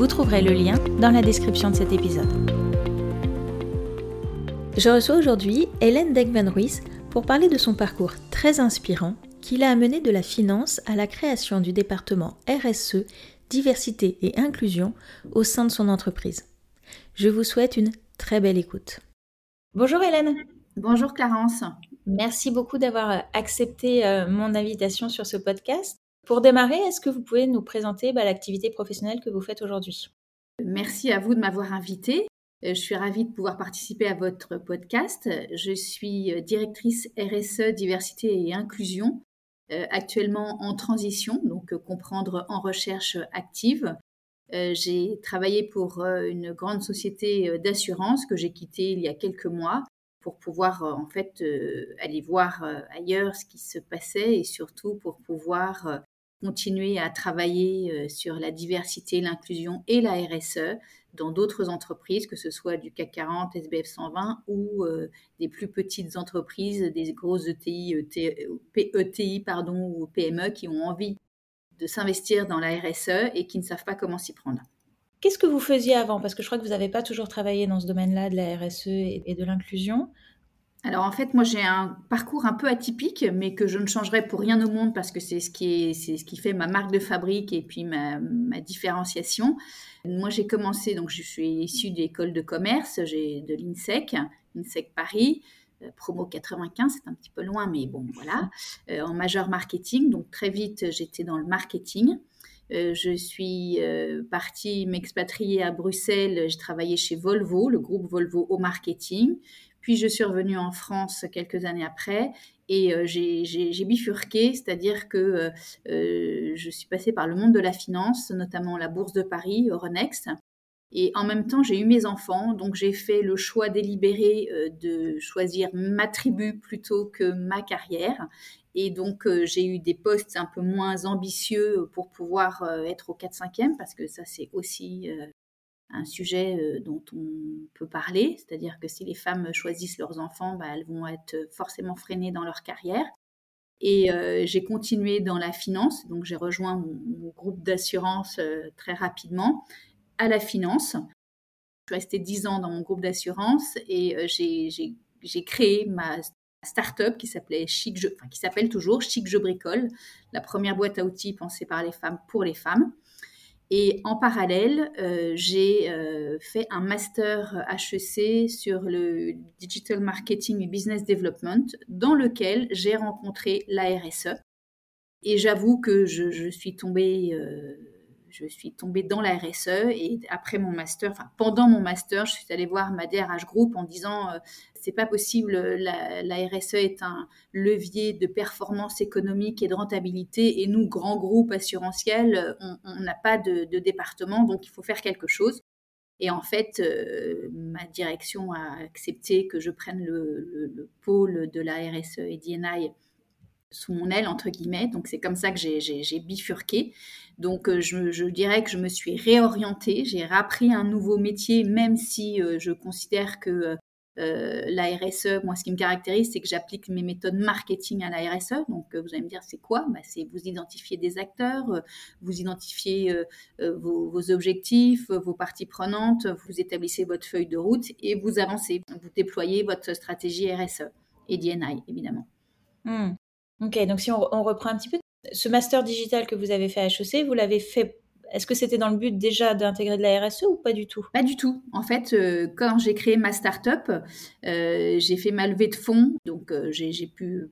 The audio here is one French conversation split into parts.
Vous trouverez le lien dans la description de cet épisode. Je reçois aujourd'hui Hélène Degman-Ruiz pour parler de son parcours très inspirant qui l'a amené de la finance à la création du département RSE, diversité et inclusion au sein de son entreprise. Je vous souhaite une très belle écoute. Bonjour Hélène. Bonjour Clarence. Merci beaucoup d'avoir accepté euh, mon invitation sur ce podcast. Pour démarrer, est-ce que vous pouvez nous présenter bah, l'activité professionnelle que vous faites aujourd'hui? Merci à vous de m'avoir invité. Euh, je suis ravie de pouvoir participer à votre podcast. Je suis euh, directrice RSE, diversité et inclusion, euh, actuellement en transition, donc comprendre en recherche active. J'ai travaillé pour une grande société d'assurance que j'ai quittée il y a quelques mois pour pouvoir en fait aller voir ailleurs ce qui se passait et surtout pour pouvoir continuer à travailler euh, sur la diversité, l'inclusion et la RSE dans d'autres entreprises, que ce soit du CAC 40, SBF 120 ou euh, des plus petites entreprises, des grosses ETI, ETI pardon, ou PME qui ont envie de s'investir dans la RSE et qui ne savent pas comment s'y prendre. Qu'est-ce que vous faisiez avant? Parce que je crois que vous n'avez pas toujours travaillé dans ce domaine-là de la RSE et de l'inclusion. Alors en fait, moi j'ai un parcours un peu atypique, mais que je ne changerai pour rien au monde parce que c'est ce qui est, c'est ce qui fait ma marque de fabrique et puis ma, différenciation. Moi j'ai commencé, donc je suis issue de l'école de commerce, j'ai de l'INSEC, INSEC Paris, euh, promo 95, c'est un petit peu loin, mais bon voilà, euh, en majeur marketing. Donc très vite j'étais dans le marketing. Euh, je suis partie m'expatrier à Bruxelles. J'ai travaillé chez Volvo, le groupe Volvo au marketing. Puis je suis revenue en France quelques années après et euh, j'ai bifurqué, c'est-à-dire que euh, euh, je suis passée par le monde de la finance, notamment la Bourse de Paris, Euronext. Et en même temps, j'ai eu mes enfants, donc j'ai fait le choix délibéré de choisir ma tribu plutôt que ma carrière. Et donc, j'ai eu des postes un peu moins ambitieux pour pouvoir être au 4-5e, parce que ça, c'est aussi un sujet euh, dont on peut parler, c'est-à-dire que si les femmes choisissent leurs enfants, bah, elles vont être forcément freinées dans leur carrière. Et euh, j'ai continué dans la finance, donc j'ai rejoint mon, groupe d'assurance euh, très rapidement à la finance. Je suis restée dix ans dans mon groupe d'assurance et j'ai créé ma start-up qui s'appelait Chic qui s'appelle toujours Chic Je Bricole, la première boîte à outils pensée par les femmes pour les femmes. Et en parallèle, euh, j'ai euh, fait un master HEC sur le Digital Marketing et Business Development, dans lequel j'ai rencontré la RSE. Et j'avoue que je, suis tombée, euh, je suis tombée dans la RSE. Et après mon master, enfin pendant mon master, je suis allée voir ma DRH Group en disant c'est pas possible. La, RSE est un levier de performance économique et de rentabilité, et nous, grands groupes assurantiels, on n'a pas de, département, donc il faut faire quelque chose. Et en fait, euh, ma direction a accepté que je prenne le, pôle de la RSE et d'INI sous mon aile, entre guillemets. Donc, c'est comme ça que j'ai bifurqué. Donc, euh, je, dirais que je me suis réorientée. J'ai appris un nouveau métier, même si euh, je considère que euh, la RSE, moi, ce qui me caractérise, c'est que j'applique mes méthodes marketing à la RSE. Donc, vous allez me dire, c'est quoi? Bah, C'est vous identifier des acteurs, vous identifiez vos, objectifs, vos parties prenantes, vous établissez votre feuille de route et vous avancez. Vous déployez votre stratégie RSE et DNI, évidemment. Hmm. Ok, donc si on, reprend un petit peu, ce master digital que vous avez fait à HEC, vous l'avez fait est-ce que c'était dans le but déjà d'intégrer de la RSE ou pas du tout? Pas du tout. En fait, euh, quand j'ai créé ma start-up, euh, j'ai fait ma levée de fonds, donc euh, j'ai pu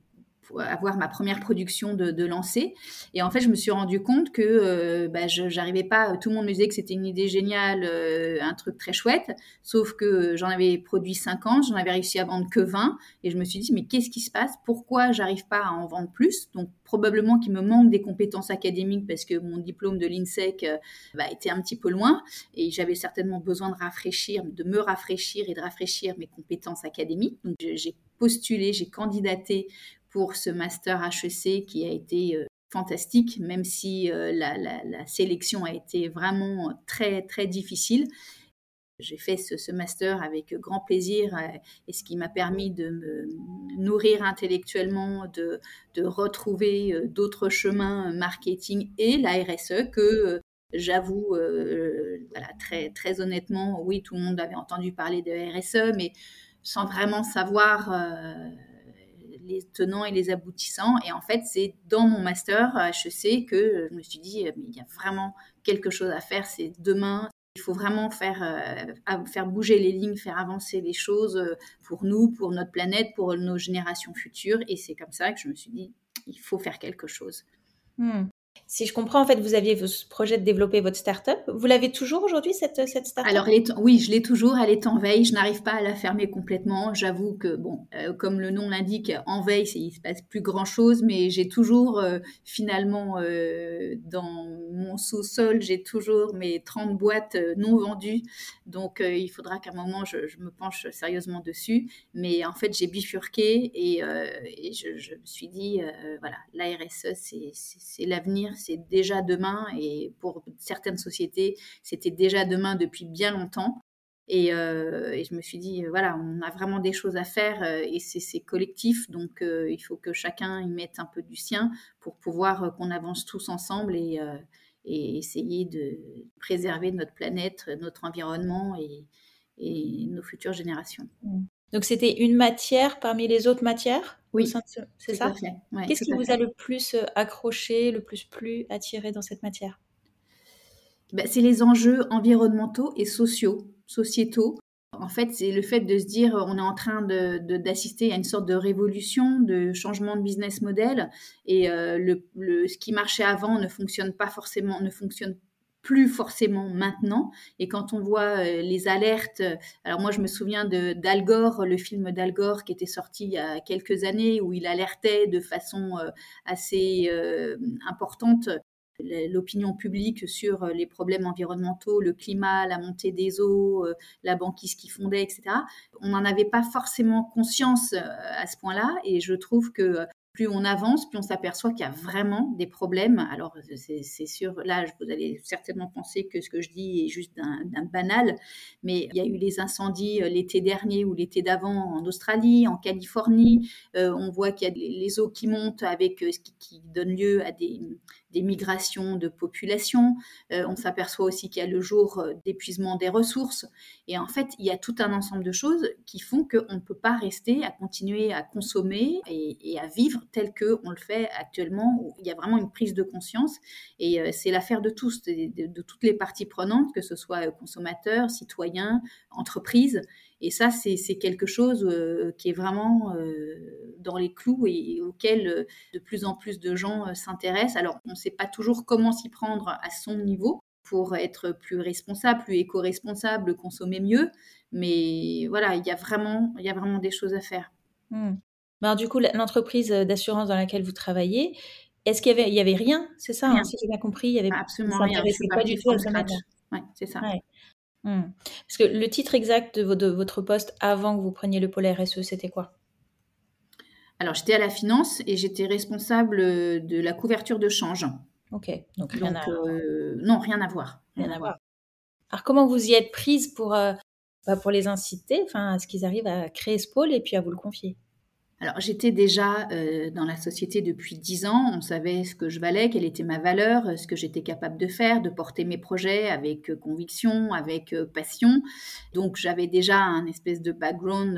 avoir ma première production de, de, lancer. Et en fait, je me suis rendu compte que euh, bah, je j'arrivais pas. Tout le monde me disait que c'était une idée géniale, euh, un truc très chouette. Sauf que j'en avais produit 50, j'en avais réussi à vendre que 20. Et je me suis dit, mais qu'est-ce qui se passe? Pourquoi j'arrive pas à en vendre plus? Donc probablement qu'il me manque des compétences académiques parce que mon diplôme de l'INSEC euh, bah, était un petit peu loin et j'avais certainement besoin de rafraîchir, de me rafraîchir et de rafraîchir mes compétences académiques. Donc j'ai postulé, j'ai candidaté pour ce master HEC qui a été euh, fantastique, même si euh, la, sélection a été vraiment très, très difficile. J'ai fait ce, master avec grand plaisir euh, et ce qui m'a permis de me nourrir intellectuellement, de, de retrouver d'autres chemins marketing et la RSE que j'avoue, voilà, très, très honnêtement, oui, tout le monde avait entendu parler de RSE, mais sans vraiment savoir les tenants et les aboutissants. Et en fait, c'est dans mon master à HEC que je me suis dit, mais il y a vraiment quelque chose à faire, c'est demain. Il faut vraiment faire, euh, bouger les lignes, faire avancer les choses euh, pour nous, pour notre planète, pour nos générations futures. Et c'est comme ça que je me suis dit, il faut faire quelque chose. Hmm. Si je comprends, en fait, vous aviez ce projet de développer votre start-up. Vous l'avez toujours aujourd'hui, cette, cette start-up? Alors, oui, je l'ai toujours. Elle est en veille. Je n'arrive pas à la fermer complètement. J'avoue que, bon, euh, comme le nom l'indique, en veille, il ne se passe plus grand-chose, mais j'ai toujours, euh, finalement, euh, dans mon sous-sol, j'ai toujours mes 30 boîtes non vendues. Donc, il faudra qu'à un moment, je, me penche sérieusement dessus. Mais en fait, j'ai bifurqué et, je, me suis dit, voilà, la RSE, c'est l'avenir c'est déjà demain. Et pour certaines sociétés, c'était déjà demain depuis bien longtemps. Et, euh, je me suis dit, voilà, on a vraiment des choses à faire euh, et c'est collectif. Donc, euh, il faut que chacun y mette un peu du sien pour pouvoir qu'on avance tous ensemble et, essayer de préserver notre planète, notre environnement et, nos futures générations. Mmh. Donc c'était une matière parmi les autres matières? Oui, c'est ça Qu'est-ce qui vous a le plus euh, accroché, le plus plu, attiré dans cette matière? Ben, C'est les enjeux environnementaux et sociaux, sociétaux. En fait, c'est le fait de se dire on est en train d'assister de, à une sorte de révolution, de changement de business model, et euh, le, ce qui marchait avant ne fonctionne pas forcément, ne fonctionne plus forcément maintenant. Et quand on voit euh, les alertes, alors moi je me souviens de d'Al Gore, le film d'Al Gore qui était sorti il y a quelques années où il alertait de façon euh, assez euh, importante l'opinion publique sur les problèmes environnementaux, le climat, la montée des eaux, la banquise qui fondait, etc. On n'en avait pas forcément conscience à ce point-là et je trouve que plus on avance, plus on s'aperçoit qu'il y a vraiment des problèmes. Alors, c'est sûr, là, vous allez certainement penser que ce que je dis est juste d'un banal, mais il y a eu les incendies euh, l'été dernier ou l'été d'avant en Australie, en Californie. Euh, on voit qu'il y a les eaux qui montent avec euh, ce qui donne lieu à des, des migrations de population. Euh, on s'aperçoit aussi qu'il y a le jour euh, d'épuisement des ressources. Et en fait, il y a tout un ensemble de choses qui font qu'on ne peut pas rester à continuer à consommer et, à vivre tel qu'on le fait actuellement. Il y a vraiment une prise de conscience. Et euh, c'est l'affaire de tous, de, toutes les parties prenantes, que ce soit consommateurs, citoyens, entreprises. Et ça, c'est quelque chose euh, qui est vraiment euh, dans les clous et, auquel euh, de plus en plus de gens s'intéressent. Alors, on ne sait pas toujours comment s'y prendre à son niveau pour être plus responsable, plus éco-responsable, consommer mieux. Mais voilà, il y a vraiment, y a vraiment des choses à faire. Alors, du coup, l'entreprise d'assurance dans laquelle vous travaillez, est-ce qu'il y avait, il y avait rien C'est ça, hein, si j'ai bien compris, il y avait absolument rien. pas, pas du tout Ouais, c'est ça. Hmm. Parce que le titre exact de, votre poste avant que vous preniez le pôle RSE, c'était quoi? Alors, j'étais à la finance et j'étais responsable de la couverture de change. Ok, donc rien à... Euh, non, rien à voir. Rien, à voir. Alors, comment vous y êtes prise pour, euh, bah, pour les inciter, enfin, à ce qu'ils arrivent à créer ce pôle et puis à vous le confier? Alors j'étais déjà euh, dans la société depuis dix ans, on savait ce que je valais, quelle était ma valeur, ce que j'étais capable de faire, de porter mes projets avec euh, conviction, avec euh, passion. Donc j'avais déjà un espèce de background,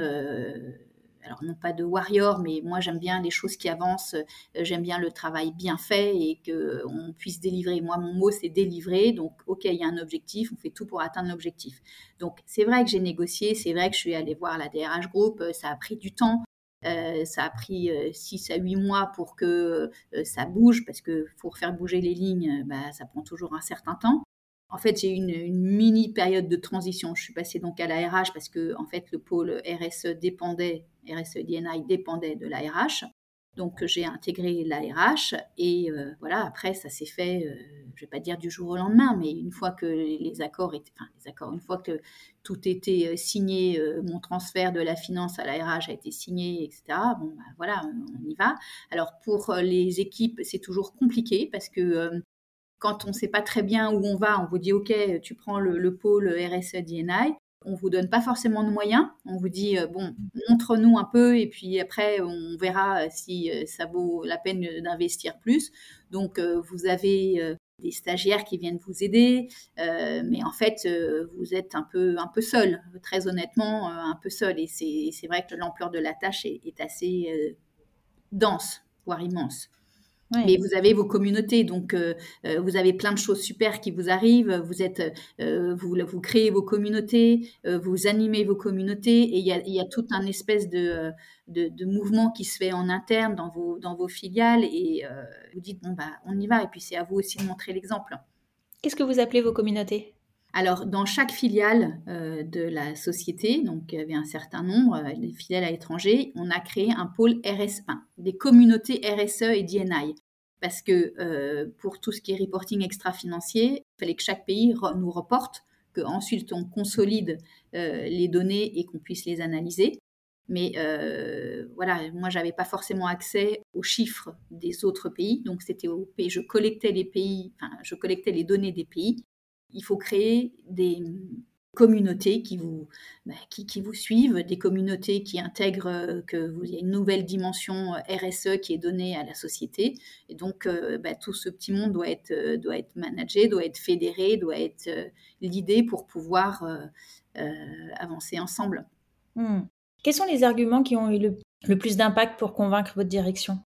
alors non pas de warrior, mais moi j'aime bien les choses qui avancent, j'aime bien le travail bien fait et qu'on puisse délivrer. Moi mon mot c'est délivrer, donc ok il y a un objectif, on fait tout pour atteindre l'objectif. Donc c'est vrai que j'ai négocié, c'est vrai que je suis allée voir la DRH Group, ça a pris du temps. Ça a pris 6 à 8 mois pour que ça bouge, parce que pour faire bouger les lignes, bah, ça prend toujours un certain temps. En fait, j'ai eu une, mini période de transition. Je suis passée donc à la RH parce que en fait, le pôle RSE dépendait, RSE DNI dépendait de la RH. Donc j'ai intégré l'ARH et euh, voilà, après ça s'est fait, euh, je vais pas dire du jour au lendemain, mais une fois que les accords étaient, enfin les accords, une fois que tout était euh, signé, mon transfert de la finance à l'ARH a été signé, etc. Bon bah, voilà, on, y va. Alors pour les équipes, c'est toujours compliqué parce que quand on ne sait pas très bien où on va, on vous dit ok, tu prends le, le pôle RSE DNI. On vous donne pas forcément de moyens. On vous dit euh, bon, montre-nous un peu et puis après on verra si euh, ça vaut la peine d'investir plus. Donc euh, vous avez des stagiaires qui viennent vous aider, mais en fait vous êtes un peu un peu seul, très honnêtement un peu seul. Et c'est vrai que l'ampleur de la tâche est assez dense, voire immense. Mais vous avez vos communautés, donc euh, euh, vous avez plein de choses super qui vous arrivent. Vous êtes, euh, vous, vous créez vos communautés, vous animez vos communautés, et il y a, y a, tout un espèce de, de, de, mouvement qui se fait en interne dans vos, dans vos filiales, et vous dites bon bah on y va, et puis c'est à vous aussi de montrer l'exemple. Qu'est-ce que vous appelez vos communautés? Alors, dans chaque filiale de la société, donc il y avait un certain nombre, de filiales à l'étranger, on a créé un pôle RS1, des communautés RSE et DNI parce que euh, pour tout ce qui est reporting extra-financier, il fallait que chaque pays nous reporte, qu'ensuite on consolide euh, les données et qu'on puisse les analyser. Mais euh, voilà, moi, j'avais pas forcément accès aux chiffres des autres pays, donc c'était au pays. Je collectais les pays, enfin, je collectais les données des pays. Il faut créer des, communautés qui vous, bah, qui, qui, vous suivent, des communautés qui intègrent euh, que vous y a une nouvelle dimension euh, RSE qui est donnée à la société. Et donc, euh, bah, tout ce petit monde doit être, doit être managé, doit être fédéré, doit être l'idée pour pouvoir avancer ensemble. Hmm. Quels sont les arguments qui ont eu le plus d'impact pour convaincre votre direction? euh,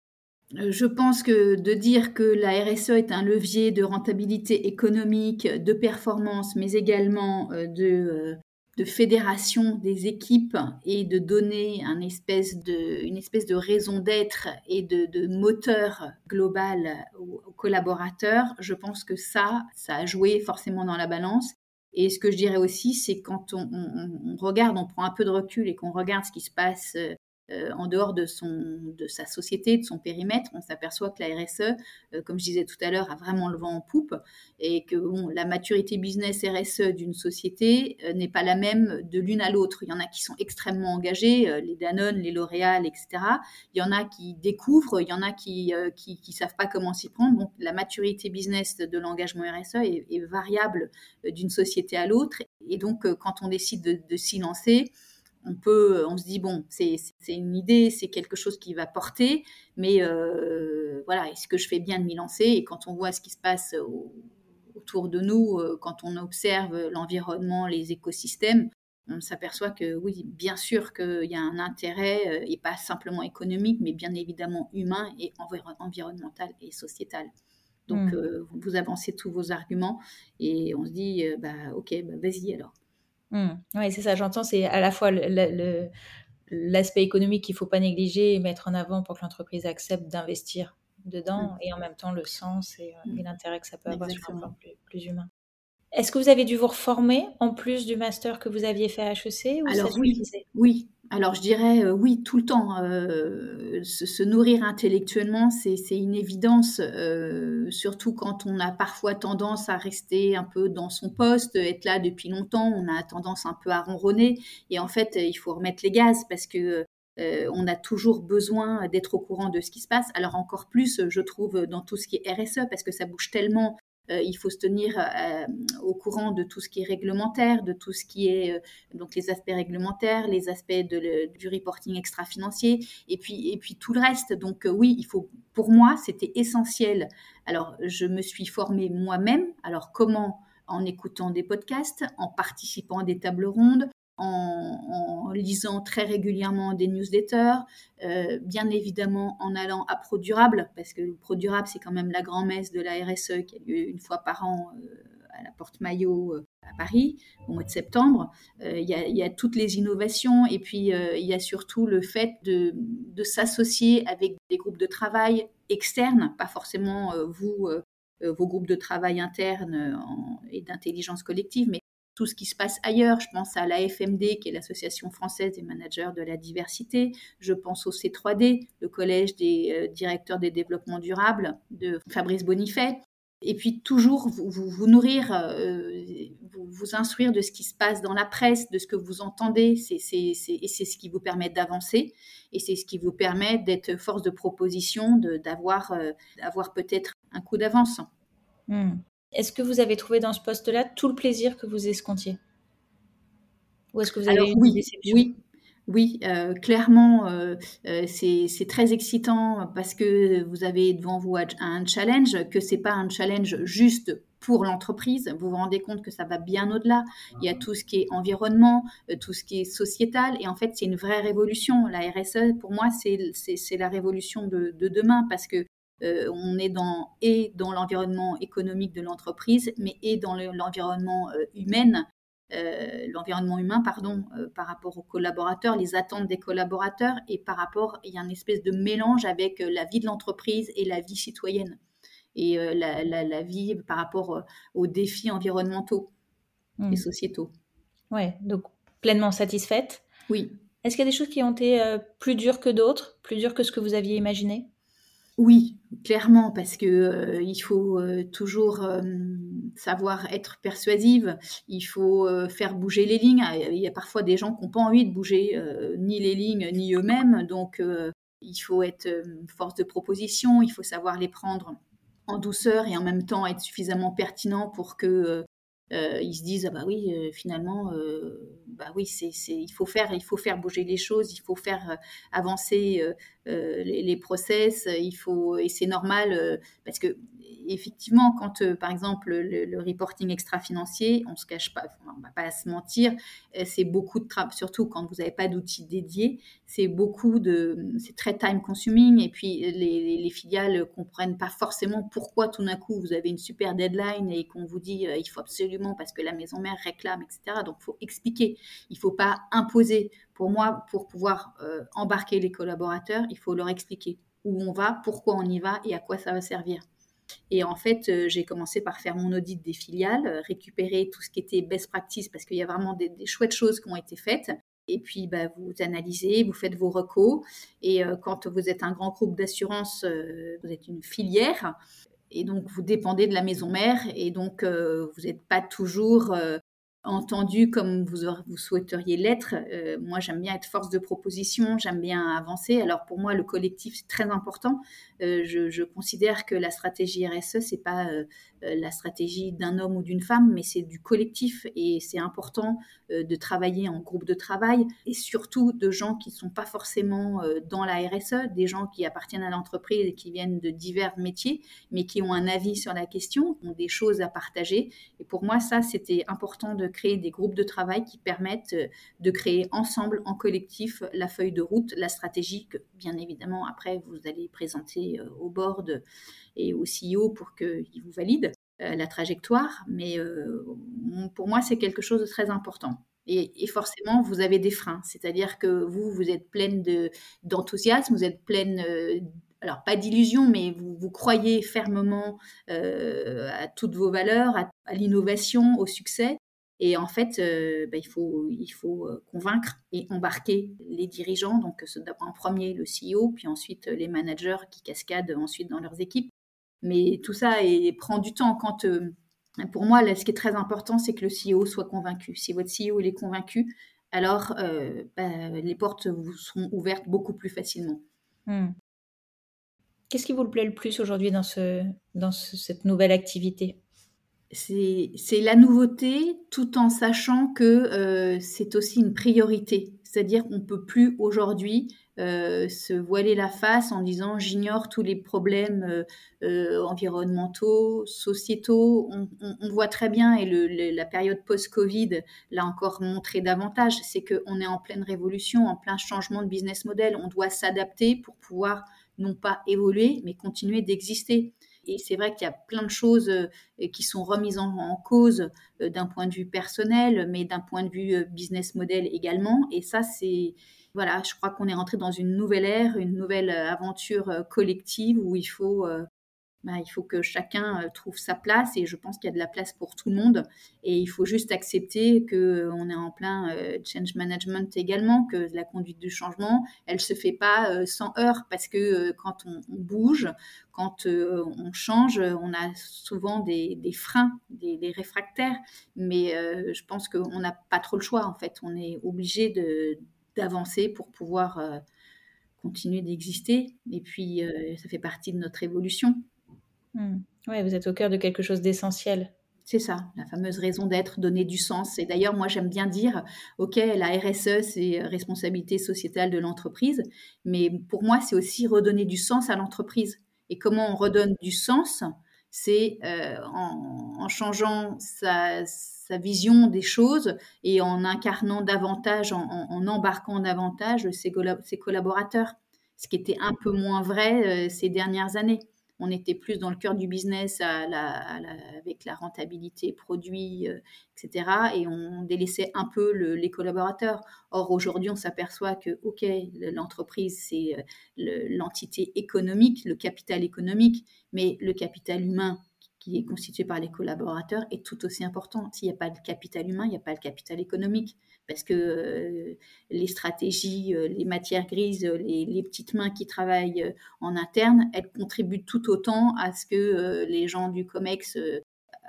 je pense que de dire que la RSE est un levier de rentabilité économique, de performance, mais également euh, de, euh, de fédération des équipes et de donner une espèce de raison d'être et de, moteur global aux, collaborateurs, je pense que ça, ça a joué forcément dans la balance. Et ce que je dirais aussi, c'est quand on, regarde, on prend un peu de recul et qu'on regarde ce qui se passe euh, en dehors de, son, de sa société, de son périmètre, on s'aperçoit que la RSE, euh, comme je disais tout à l'heure, a vraiment le vent en poupe et que la maturité business RSE d'une société euh, n'est pas la même de l'une à l'autre. Il y en a qui sont extrêmement engagés, les Danone, les L'Oréal, etc. Il y en a qui découvrent, il y en a qui ne qui, savent pas comment s'y prendre. Donc la maturité business de l'engagement RSE est, variable d'une société à l'autre. Et donc quand on décide de, de s'y lancer, on peut, on se dit bon, c'est une idée, c'est quelque chose qui va porter, mais euh, voilà, est-ce que je fais bien de m'y lancer Et quand on voit ce qui se passe autour de nous, euh, quand on observe l'environnement, les écosystèmes, on s'aperçoit que oui, bien sûr qu'il y a un intérêt, euh, et pas simplement économique, mais bien évidemment humain et environnemental et sociétal. Donc, hmm. vous avancez tous vos arguments et on se dit, bah, ok, bah, vas-y alors. Mmh. Oui, c'est ça, j'entends, c'est à la fois l'aspect économique qu'il ne faut pas négliger et mettre en avant pour que l'entreprise accepte d'investir dedans, mmh. et en même temps le sens et, euh, mmh. l'intérêt que ça peut avoir sur un plan plus, humain. Est-ce que vous avez dû vous reformer en plus du master que vous aviez fait à HEC Alors oui, oui, alors je dirais euh, oui tout le temps. Euh, se, nourrir intellectuellement, c'est une évidence, euh, surtout quand on a parfois tendance à rester un peu dans son poste, être là depuis longtemps, on a tendance un peu à ronronner. Et en fait, il faut remettre les gaz parce que on a toujours besoin d'être au courant de ce qui se passe. Alors encore plus, je trouve, dans tout ce qui est RSE, parce que ça bouge tellement il faut se tenir euh, au courant de tout ce qui est réglementaire, de tout ce qui est euh, donc les aspects réglementaires, les aspects du reporting extra-financier, et puis et puis tout le reste. Donc oui, il faut. Pour moi, c'était essentiel. Alors, je me suis formée moi-même. Alors comment? En écoutant des podcasts, en participant à des tables rondes, en, lisant très régulièrement des newsletters, euh, bien évidemment en allant à ProDurable, parce que ProDurable, c'est quand même la grand-messe de la RSE qui a lieu une fois par an euh, à la Porte Maillot à Paris au mois de septembre. Il y, a, toutes les innovations et puis il y a surtout le fait de, de s'associer avec des groupes de travail externes, pas forcément vous, vos groupes de travail internes et d'intelligence collective, mais tout ce qui se passe ailleurs. Je pense à la FMD, qui est l'Association française des managers de la diversité. Je pense au C3D, le Collège des euh, directeurs des développements durables de Fabrice Bonifay. Et puis toujours vous, nourrir, euh, vous, instruire de ce qui se passe dans la presse, de ce que vous entendez. C'est, et c'est ce qui vous permet d'avancer. Et c'est ce qui vous permet d'être force de proposition, euh, d'avoir peut-être un coup d'avance. Hmm. Est-ce que vous avez trouvé dans ce poste-là tout le plaisir que vous escomptiez? Ou est-ce que vous avez eu oui, une déception? Oui, oui, euh, clairement, euh, euh, c'est très excitant parce que vous avez devant vous un challenge, que c'est pas un challenge juste pour l'entreprise. Vous vous rendez compte que ça va bien au-delà. Il y a tout ce qui est environnement, tout ce qui est sociétal, et en fait, c'est une vraie révolution. La RSE, pour moi, c'est la révolution de, de, demain parce que euh, on est dans et dans l'environnement économique de l'entreprise, mais et dans l'environnement euh, humain, euh, l'environnement humain, pardon, par rapport aux collaborateurs, les attentes des collaborateurs, et par rapport, il y a une espèce de mélange avec la vie de l'entreprise et la vie citoyenne, et la, vie par rapport aux défis environnementaux et hmm. sociétaux. Ouais, donc pleinement satisfaite. Oui. Est-ce qu'il y a des choses qui ont été plus dures que d'autres, plus dures que ce que vous aviez imaginé? Oui, clairement, parce que euh, il faut euh, toujours euh, savoir être persuasive. Il faut faire bouger les lignes. Ah, il y a parfois des gens qui n'ont pas envie de bouger ni les lignes ni eux-mêmes, donc il faut être force de proposition. Il faut savoir les prendre en douceur et en même temps être suffisamment pertinent pour que ils se disent ah bah oui finalement bah oui c'est il faut faire il faut faire bouger les choses il faut faire avancer euh, les, process, il faut et c'est normal euh, parce que effectivement, quand euh, par exemple le, reporting extra-financier, on se cache pas, on va pas se mentir, c'est beaucoup de travail, surtout quand vous n'avez pas d'outils dédiés, c'est beaucoup de, c'est très time consuming et puis les, les, filiales comprennent pas forcément pourquoi tout d'un coup vous avez une super deadline et qu'on vous dit il faut absolument parce que la maison mère réclame, etc. Donc faut expliquer, il faut pas imposer pour moi, pour pouvoir euh, embarquer les collaborateurs, il faut leur expliquer où on va, pourquoi on y va et à quoi ça va servir. Et en fait, euh, j'ai commencé par faire mon audit des filiales, euh, récupérer tout ce qui était best practice parce qu'il y a vraiment des, chouettes choses qui ont été faites. Et puis, bah, vous analysez, vous faites vos recos. Et quand vous êtes un grand groupe d'assurance, vous êtes une filière. Et donc, vous dépendez de la maison mère. Et donc, vous n'êtes pas toujours entendu comme vous, vous souhaiteriez l'être. Euh, moi, j'aime bien être force de proposition, j'aime bien avancer. Alors pour moi, le collectif, c'est très important. Euh, je, considère que la stratégie RSE, c'est pas euh, la stratégie d'un homme ou d'une femme, mais c'est du collectif et c'est important de travailler en groupe de travail et surtout de gens qui ne sont pas forcément dans la RSE, des gens qui appartiennent à l'entreprise et qui viennent de divers métiers, mais qui ont un avis sur la question, ont des choses à partager. Et pour moi, ça, c'était important de créer des groupes de travail qui permettent de créer ensemble, en collectif, la feuille de route, la stratégie que, bien évidemment, après, vous allez présenter euh, au board et au CEO pour qu'il vous valide euh, la trajectoire. Mais euh, pour moi, c'est quelque chose de très important. Et, forcément, vous avez des freins. C'est-à-dire que vous, vous êtes pleine d'enthousiasme, vous êtes pleine, alors pas d'illusion, mais vous, vous croyez fermement à toutes vos valeurs, à l'innovation, au succès. Et en fait, euh, bah, il faut, il faut euh, convaincre et embarquer les dirigeants, donc en premier le CEO, puis ensuite les managers qui cascadent ensuite dans leurs équipes. Mais tout ça prend du temps. Quand, euh, pour moi, ce qui est très important, c'est que le CEO soit convaincu. Si votre CEO il est convaincu, alors bah, les portes vous seront ouvertes beaucoup plus facilement. Hmm. Qu'est-ce qui vous plaît le plus aujourd'hui dans, ce, dans cette nouvelle activité? C'est la nouveauté tout en sachant que euh, c'est aussi une priorité. C'est-à-dire qu'on ne peut plus aujourd'hui euh, se voiler la face en disant j'ignore tous les problèmes euh, environnementaux, sociétaux. On, voit très bien, et la période post-Covid l'a encore montré davantage, c'est qu'on est en pleine révolution, en plein changement de business model. On doit s'adapter pour pouvoir non pas évoluer, mais continuer d'exister. Et c'est vrai qu'il y a plein de choses qui sont remises en, cause d'un point de vue personnel, mais d'un point de vue business model également. Et ça, c'est voilà, je crois qu'on est rentré dans une nouvelle ère, une nouvelle aventure collective où il faut bah, il faut que chacun euh, trouve sa place et je pense qu'il y a de la place pour tout le monde. Et il faut juste accepter que euh, on est en plein euh, change management également que la conduite du changement elle se fait pas sans heurts parce que quand on, bouge quand on change on a souvent des, freins des, réfractaires. Mais je pense qu'on n'a pas trop le choix en fait. On est obligé de d'avancer pour pouvoir continuer d'exister et puis ça fait partie de notre évolution Hmm. Oui, vous êtes au cœur de quelque chose d'essentiel. C'est ça, la fameuse raison d'être, donner du sens. Et d'ailleurs, moi, j'aime bien dire, OK, la RSE, c'est responsabilité sociétale de l'entreprise, mais pour moi, c'est aussi redonner du sens à l'entreprise. Et comment on redonne du sens C'est euh, en, changeant sa, vision des choses et en incarnant davantage, en, embarquant davantage ses, collaborateurs, ce qui était un peu moins vrai euh, ces dernières années on était plus dans le cœur du business avec la rentabilité produit, euh, etc. Et on délaissait un peu les collaborateurs. Or, aujourd'hui, on s'aperçoit que, OK, l'entreprise, c'est euh, l'entité économique, le capital économique, mais le capital humain qui est constitué par les collaborateurs est tout aussi important. S'il n'y a pas de capital humain, il n'y a pas le capital économique parce que euh, les stratégies, euh, les matières grises, euh, les, petites mains qui travaillent en interne, elles contribuent tout autant à ce que les gens du COMEX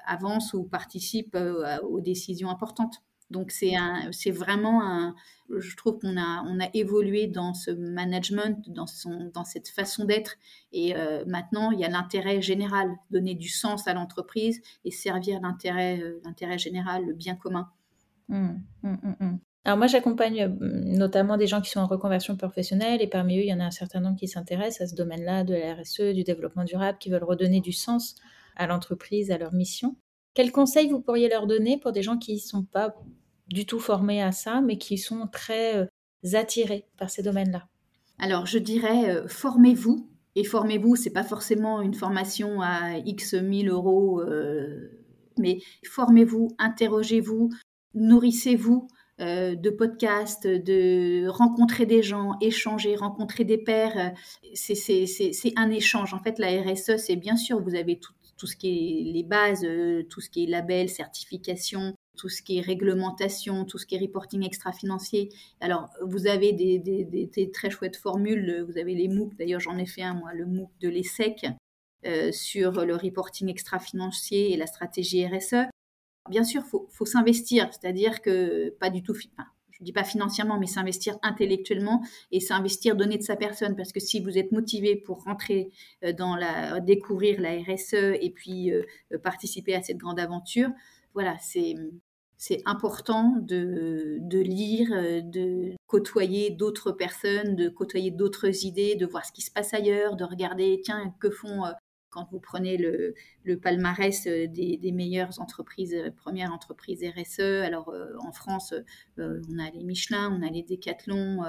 avancent ou participent aux décisions importantes. Donc c'est c'est vraiment un, je trouve qu'on a, on a évolué dans ce management, dans son, dans cette façon d'être. Et maintenant, il y a l'intérêt général, donner du sens à l'entreprise et servir l'intérêt, l'intérêt général, le bien commun. Mmh, mmh, mmh, Alors moi, j'accompagne euh, notamment des gens qui sont en reconversion professionnelle et parmi eux, il y en a un certain nombre qui s'intéressent à ce domaine-là de la RSE, du développement durable, qui veulent redonner du sens à l'entreprise, à leur mission. Quels conseils vous pourriez leur donner pour des gens qui ne sont pas du tout formés à ça, mais qui sont très euh, attirés par ces domaines-là? Alors, je dirais, euh, formez-vous. Et formez-vous, c'est pas forcément une formation à X 1000 euros, mais formez-vous, interrogez-vous, nourrissez-vous euh, de podcasts, de rencontrer des gens, échanger, rencontrer des pairs. C'est un échange. En fait, la RSE, c'est bien sûr, vous avez tout, ce qui est les bases, euh, tout ce qui est label, certification, tout ce qui est réglementation, tout ce qui est reporting extra-financier. Alors, vous avez des, très chouettes formules. Vous avez les MOOC. D'ailleurs, j'en ai fait un, moi, le MOOC de l'ESSEC. Euh, sur le reporting extra-financier et la stratégie RSE. Bien sûr, il faut, s'investir, c'est-à-dire que pas du tout, je ne dis pas financièrement, mais s'investir intellectuellement et s'investir, donner de sa personne, parce que si vous êtes motivé pour rentrer euh, dans la, découvrir la RSE et puis euh, participer à cette grande aventure, voilà, c'est c'est important de, de, lire, de côtoyer d'autres personnes, de côtoyer d'autres idées, de voir ce qui se passe ailleurs, de regarder, tiens, que font euh, quand vous prenez le, palmarès euh, des, meilleures entreprises, euh, premières entreprises RSE, alors euh, en France, on a les Michelin, on a les Decathlon,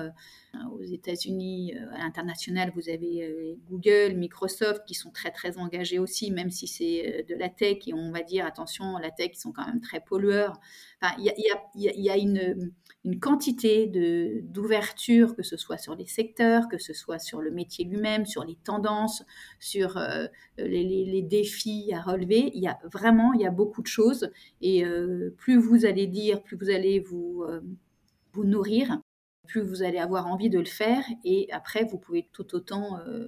aux États-Unis, à l'international, vous avez Google, Microsoft qui sont très très engagés aussi, même si c'est de la tech et on va dire attention, la tech, ils sont quand même très pollueurs. Il y, a, une, quantité d'ouverture, que ce soit sur les secteurs, que ce soit sur le métier lui-même, sur les tendances, sur les, défis à relever. Il y a vraiment, il y a beaucoup de choses. Et euh, plus vous allez lire, plus vous allez vous, euh, vous nourrir, plus vous allez avoir envie de le faire. Et après, vous pouvez tout autant euh,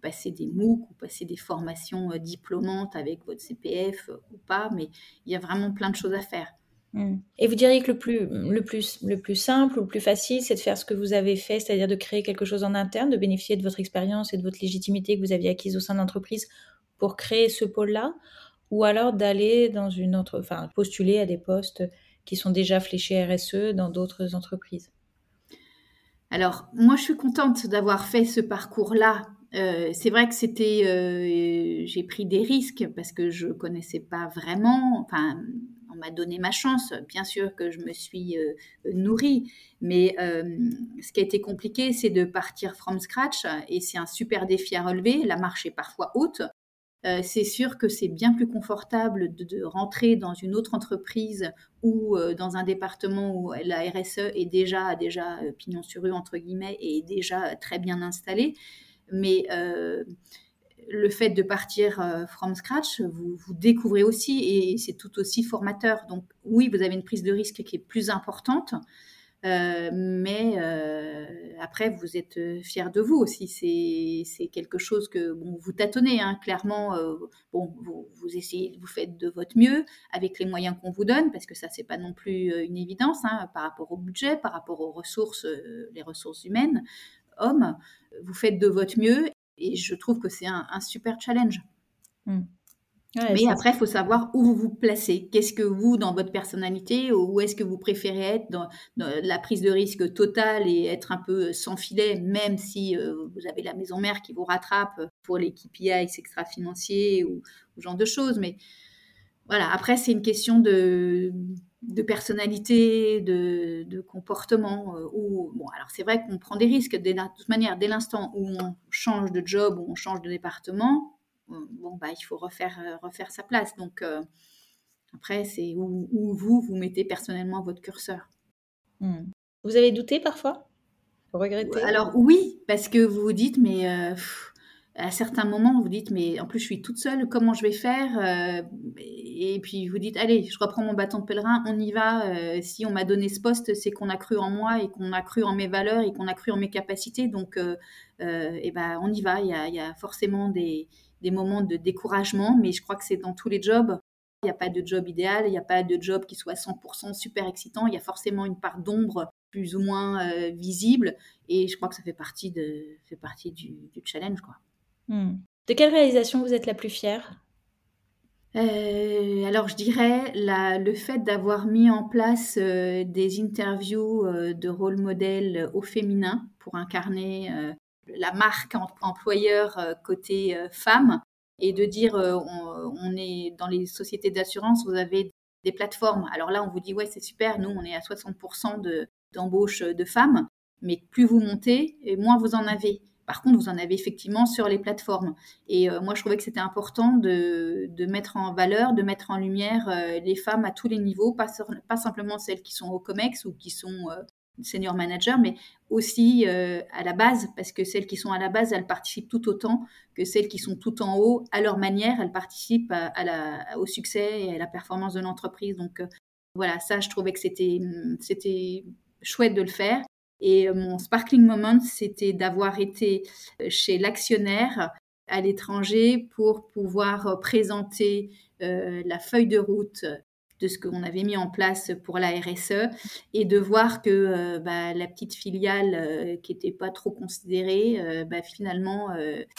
passer des MOOC ou passer des formations diplômantes avec votre CPF ou pas. Mais il y a vraiment plein de choses à faire. Hmm. Et vous diriez que le plus simple ou le plus facile, c'est de faire ce que vous avez fait, c'est-à-dire de créer quelque chose en interne, de bénéficier de votre expérience et de votre légitimité que vous aviez acquise au sein de l'entreprise pour créer ce pôle-là, ou alors d'aller dans une autre, enfin, postuler à des postes qui sont déjà fléchés RSE dans d'autres entreprises. Alors, moi, je suis contente d'avoir fait ce parcours-là. Euh, c'est vrai que c'était, euh, j'ai pris des risques parce que je connaissais pas vraiment. Enfin, on m'a donné ma chance. Bien sûr que je me suis euh, nourrie, mais ce qui a été compliqué, c'est de partir from scratch et c'est un super défi à relever. La marche est parfois haute. Euh, c'est sûr que c'est bien plus confortable de, rentrer dans une autre entreprise ou euh, dans un département où la RSE est déjà, déjà euh, pignon sur rue, entre guillemets, et est déjà très bien installée. Mais le fait de partir from scratch, vous, vous découvrez aussi et c'est tout aussi formateur. Donc oui, vous avez une prise de risque qui est plus importante, mais euh, après, vous êtes euh, fier de vous aussi. C'est quelque chose que bon, vous tâtonnez, hein, clairement. bon, vous, vous, essayez, vous faites de votre mieux avec les moyens qu'on vous donne, parce que ça, c'est pas non plus une évidence hein, par rapport au budget, par rapport aux ressources, les ressources humaines, hommes. Vous faites de votre mieux, et je trouve que c'est un, super challenge. Mmh mais après, il faut savoir où vous vous placez. Qu'est-ce que vous, dans votre personnalité, où est-ce que vous préférez être dans, la prise de risque totale et être un peu sans filet, même si euh, vous avez la maison mère qui vous rattrape pour les KPI extra-financiers ou, ce genre de choses. Mais voilà, après, c'est une question de, de personnalité, de, de comportement. Euh, bon, alors c'est vrai qu'on prend des risques de toute manière, dès l'instant où on change de job, où on change de département, bon, bah, il faut refaire, euh, refaire sa place. Donc, euh, après, c'est où, vous, vous mettez personnellement votre curseur. Hmm. Vous avez douté parfois? Vous regrettez Alors, oui, parce que vous vous dites, mais euh, à certains moments, vous dites, mais en plus, je suis toute seule, comment je vais faire Et puis, vous dites, allez, je reprends mon bâton de pèlerin, on y va. si on m'a donné ce poste, c'est qu'on a cru en moi et qu'on a cru en mes valeurs et qu'on a cru en mes capacités. Donc, et eh ben, on y va. Il y a, il y a forcément des des moments de découragement, mais je crois que c'est dans tous les jobs. Il n'y a pas de job idéal, il n'y a pas de job qui soit 100% super excitant. Il y a forcément une part d'ombre plus ou moins euh, visible, et je crois que ça fait partie, de, fait partie du, challenge. Quoi. Hmm. De quelle réalisation vous êtes la plus fière? Euh, alors je dirais le fait d'avoir mis en place euh, des interviews de rôle modèle au féminin pour incarner la marque employeur euh, côté euh, femme et de dire euh, on, est dans les sociétés d'assurance, vous avez des plateformes. Alors là, on vous dit ouais, c'est super, nous on est à 60% de, d'embauche de femmes, mais plus vous montez, et moins vous en avez. Par contre, vous en avez effectivement sur les plateformes. Et moi, je trouvais que c'était important de, mettre en valeur, de mettre en lumière les femmes à tous les niveaux, pas, pas simplement celles qui sont au COMEX ou qui sont senior manager, mais aussi euh, à la base, parce que celles qui sont à la base, elles participent tout autant que celles qui sont tout en haut, à leur manière, elles participent au succès et à la performance de l'entreprise. Donc euh, voilà, ça, je trouvais que c'était, c'était chouette de le faire. Et euh, mon sparkling moment, c'était d'avoir été chez l'actionnaire à l'étranger pour pouvoir présenter la feuille de route de ce qu'on avait mis en place pour la RSE et de voir que euh, bah, la petite filiale euh, qui n'était pas trop considérée, euh, bah, finalement,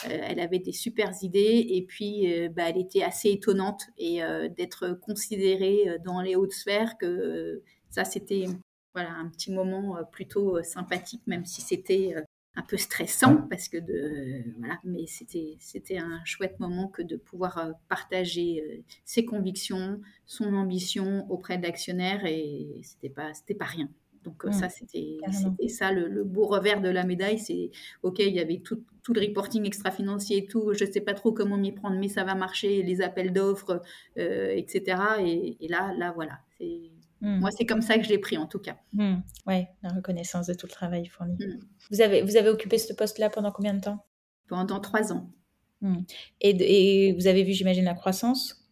elle avait des super idées et puis bah, elle était assez étonnante et d'être considérée dans les hautes sphères que ça c'était voilà un petit moment plutôt sympathique même si c'était un peu stressant parce que de voilà mais c'était c'était un chouette moment que de pouvoir euh, partager euh, ses convictions son ambition auprès de l'actionnaire et c'était pas c'était pas rien. Donc euh, ça c'était c'était ça le, beau revers de la médaille c'est ok il y avait tout, tout le reporting extra financier et tout je sais pas trop comment m'y prendre mais ça va marcher les appels d'offres etc et, et, là là voilà c'est Hmm. Moi, c'est comme ça que je l'ai pris, en tout cas. Hmm. Oui, la reconnaissance de tout le travail fourni. Hmm. Vous, avez, vous avez occupé ce poste-là pendant combien de temps? Pendant trois ans. Et, et, vous avez vu, j'imagine, la croissance?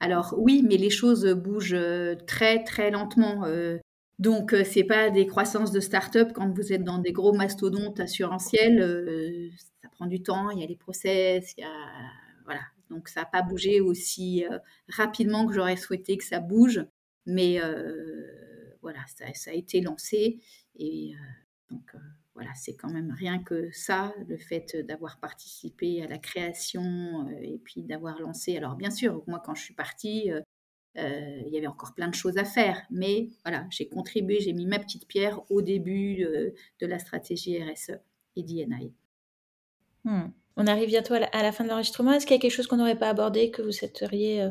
Alors oui, mais les choses bougent euh, très, très lentement. Euh. donc, euh, ce n'est pas des croissances de start-up quand vous êtes dans des gros mastodontes assurantiels. ça prend du temps, il y a les process, il y a... Voilà. Donc, ça n'a pas bougé aussi rapidement que j'aurais souhaité que ça bouge. Mais euh, voilà, ça, a été lancé et euh, donc euh, voilà, c'est quand même rien que ça, le fait d'avoir participé à la création et puis d'avoir lancé. Alors bien sûr, moi quand je suis partie, il y avait encore plein de choses à faire, mais voilà, j'ai contribué, j'ai mis ma petite pierre au début de la stratégie RSE et d'INI. Hmm. On arrive bientôt à la, fin de l'enregistrement. Est-ce qu'il y a quelque chose qu'on n'aurait pas abordé que vous souhaiteriez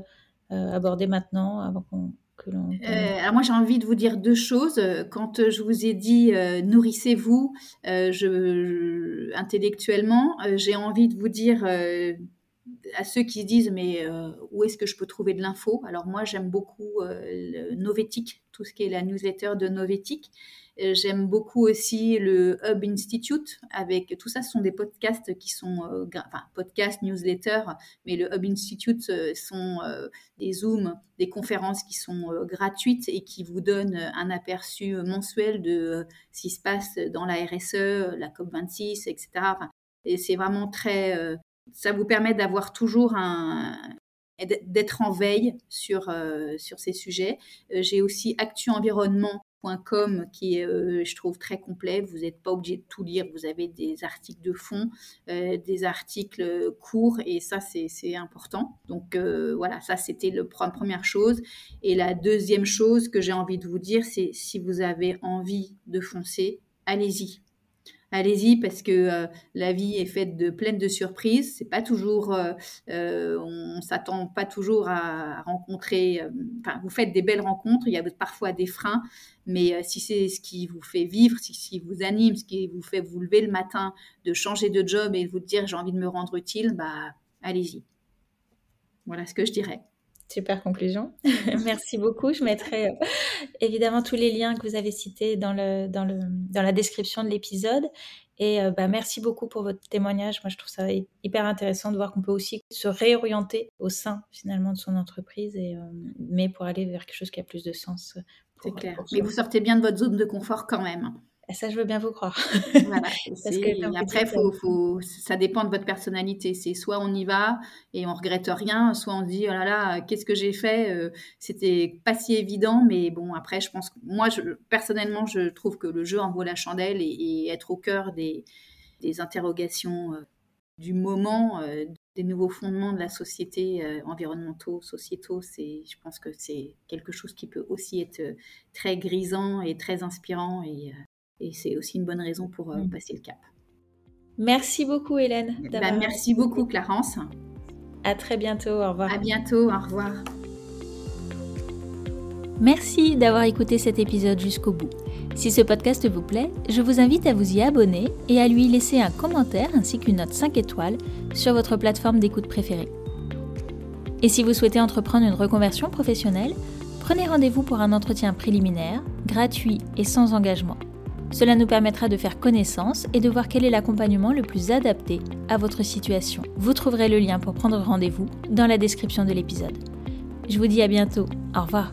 aborder maintenant avant qu'on euh, alors moi j'ai envie de vous dire deux choses. Quand je vous ai dit euh, nourrissez-vous, euh, je, intellectuellement, j'ai envie de vous dire à ceux qui se disent mais où est-ce que je peux trouver de l'info? Alors moi j'aime beaucoup le Novetic, tout ce qui est la newsletter de Novetic. Euh, j'aime beaucoup aussi le Hub Institute avec tout ça, ce sont des podcasts qui sont, euh, enfin, podcasts, newsletters, mais le Hub Institute euh, sont des Zooms, des conférences qui sont gratuites et qui vous donnent un aperçu mensuel de ce qui se passe dans la RSE, la COP26, etc. et c'est vraiment très, ça vous permet d'avoir toujours un, d'être en veille sur, sur ces sujets. J'ai aussi Actu Environnement Qui est, euh, je trouve, très complet. Vous n'êtes pas obligé de tout lire. Vous avez des articles de fond, euh, des articles courts et ça, c'est important. Donc euh, voilà, ça, c'était la première chose. Et la deuxième chose que j'ai envie de vous dire, c'est si vous avez envie de foncer, allez-y allez-y parce que euh, la vie est faite de pleine de surprises. C'est pas toujours, euh, euh, on s'attend pas toujours à, rencontrer. Enfin, vous faites des belles rencontres. Il y a parfois des freins, mais si c'est ce qui vous fait vivre, si, qui vous anime, ce qui vous fait vous lever le matin, de changer de job et vous dire j'ai envie de me rendre utile, bah allez-y. Voilà ce que je dirais. Super conclusion. Merci beaucoup. Je mettrai euh, évidemment tous les liens que vous avez cités dans, le, dans, le, dans la description de l'épisode. Et euh, bah, merci beaucoup pour votre témoignage. Moi, je trouve ça hyper intéressant de voir qu'on peut aussi se réorienter au sein finalement de son entreprise, et, euh, mais pour aller vers quelque chose qui a plus de sens. C'est clair. mais vous sortez bien de votre zone de confort quand même. Ça, je veux bien vous croire. Voilà. Parce que, après, faut, faut, ça dépend de votre personnalité. C'est soit on y va et on regrette rien, soit on se dit oh là là, qu'est-ce que j'ai fait euh, C'était pas si évident, mais bon, après, je pense que moi, je, personnellement, je trouve que le jeu en vaut la chandelle et, être au cœur des, des interrogations euh, du moment, euh, des nouveaux fondements de la société environnementaux, sociétaux, c'est, je pense que c'est quelque chose qui peut aussi être très grisant et très inspirant et et c'est aussi une bonne raison pour euh, mm. passer le cap. Merci beaucoup Hélène. Bah, merci beaucoup Clarence. À très bientôt, au revoir. À bientôt, au revoir. Merci d'avoir écouté cet épisode jusqu'au bout. Si ce podcast vous plaît, je vous invite à vous y abonner et à lui laisser un commentaire ainsi qu'une note 5 étoiles sur votre plateforme d'écoute préférée. Et si vous souhaitez entreprendre une reconversion professionnelle, prenez rendez-vous pour un entretien préliminaire, gratuit et sans engagement. Cela nous permettra de faire connaissance et de voir quel est l'accompagnement le plus adapté à votre situation. Vous trouverez le lien pour prendre rendez-vous dans la description de l'épisode. Je vous dis à bientôt. Au revoir.